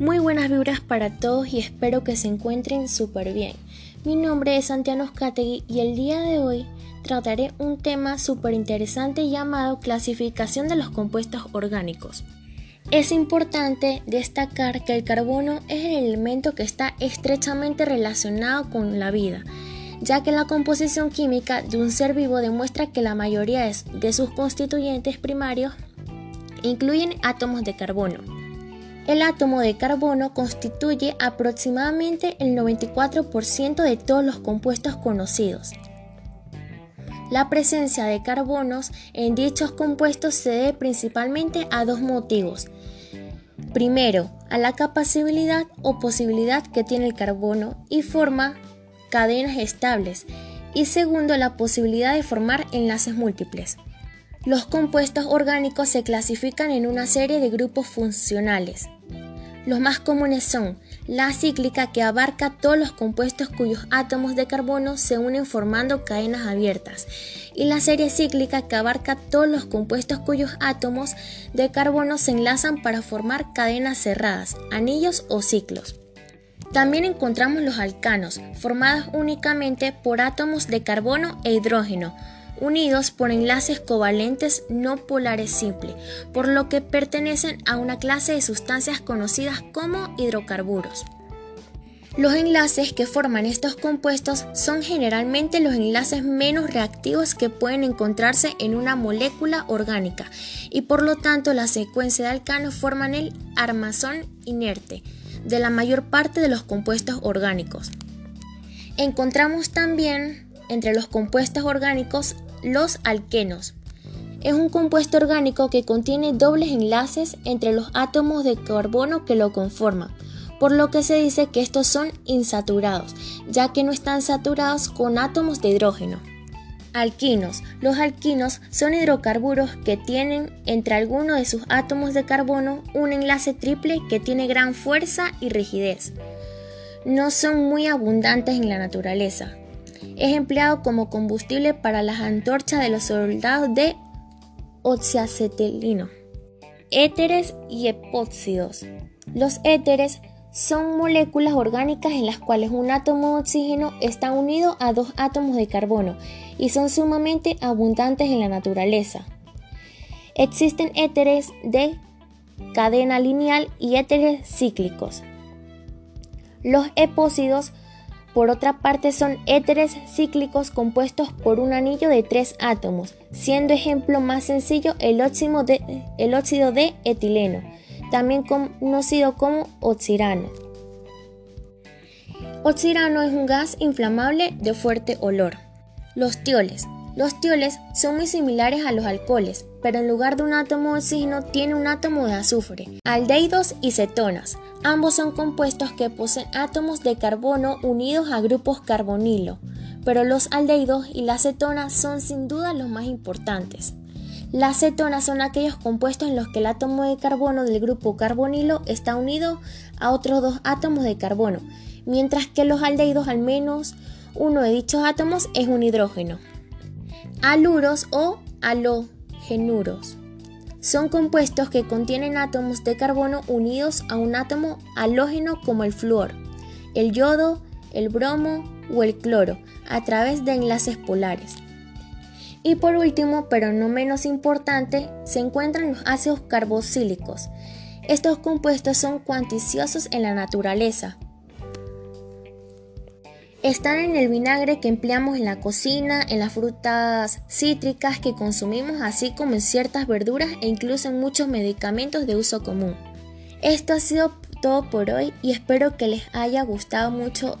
Muy buenas vibras para todos y espero que se encuentren súper bien. Mi nombre es Santiago Oscategui y el día de hoy trataré un tema súper interesante llamado clasificación de los compuestos orgánicos. Es importante destacar que el carbono es el elemento que está estrechamente relacionado con la vida, ya que la composición química de un ser vivo demuestra que la mayoría de sus constituyentes primarios incluyen átomos de carbono. El átomo de carbono constituye aproximadamente el 94% de todos los compuestos conocidos. La presencia de carbonos en dichos compuestos se debe principalmente a dos motivos. Primero, a la capacidad o posibilidad que tiene el carbono y forma cadenas estables. Y segundo, la posibilidad de formar enlaces múltiples. Los compuestos orgánicos se clasifican en una serie de grupos funcionales. Los más comunes son la cíclica que abarca todos los compuestos cuyos átomos de carbono se unen formando cadenas abiertas y la serie cíclica que abarca todos los compuestos cuyos átomos de carbono se enlazan para formar cadenas cerradas, anillos o ciclos. También encontramos los alcanos, formados únicamente por átomos de carbono e hidrógeno, unidos por enlaces covalentes no polares simples, por lo que pertenecen a una clase de sustancias conocidas como hidrocarburos. Los enlaces que forman estos compuestos son generalmente los enlaces menos reactivos que pueden encontrarse en una molécula orgánica y por lo tanto la secuencia de alcanos forman el armazón inerte de la mayor parte de los compuestos orgánicos. Encontramos también entre los compuestos orgánicos los alquenos. Es un compuesto orgánico que contiene dobles enlaces entre los átomos de carbono que lo conforman, por lo que se dice que estos son insaturados, ya que no están saturados con átomos de hidrógeno. Alquinos. Los alquinos son hidrocarburos que tienen entre algunos de sus átomos de carbono un enlace triple que tiene gran fuerza y rigidez. No son muy abundantes en la naturaleza, es empleado como combustible para las antorchas de los soldados de oxiacetilino. Éteres y epóxidos. Los éteres son moléculas orgánicas en las cuales un átomo de oxígeno está unido a dos átomos de carbono y son sumamente abundantes en la naturaleza. Existen éteres de cadena lineal y éteres cíclicos. Los epóxidos por otra parte son éteres cíclicos compuestos por un anillo de tres átomos, siendo ejemplo más sencillo el óxido de, etileno, también conocido como oxirano. Oxirano es un gas inflamable de fuerte olor. Los tioles. Los tioles son muy similares a los alcoholes, pero en lugar de un átomo de oxígeno tiene un átomo de azufre. Aldehídos y cetonas. Ambos son compuestos que poseen átomos de carbono unidos a grupos carbonilo, pero los aldehídos y las cetonas son sin duda los más importantes. Las cetonas son aquellos compuestos en los que el átomo de carbono del grupo carbonilo está unido a otros dos átomos de carbono, mientras que los aldehídos al menos uno de dichos átomos es un hidrógeno. Aluros o halogenuros son compuestos que contienen átomos de carbono unidos a un átomo halógeno como el flúor, el yodo, el bromo o el cloro a través de enlaces polares. Y por último, pero no menos importante, se encuentran los ácidos carboxílicos. Estos compuestos son cuanticiosos en la naturaleza, están en el vinagre que empleamos en la cocina, en las frutas cítricas que consumimos, así como en ciertas verduras e incluso en muchos medicamentos de uso común. Esto ha sido todo por hoy y espero que les haya gustado mucho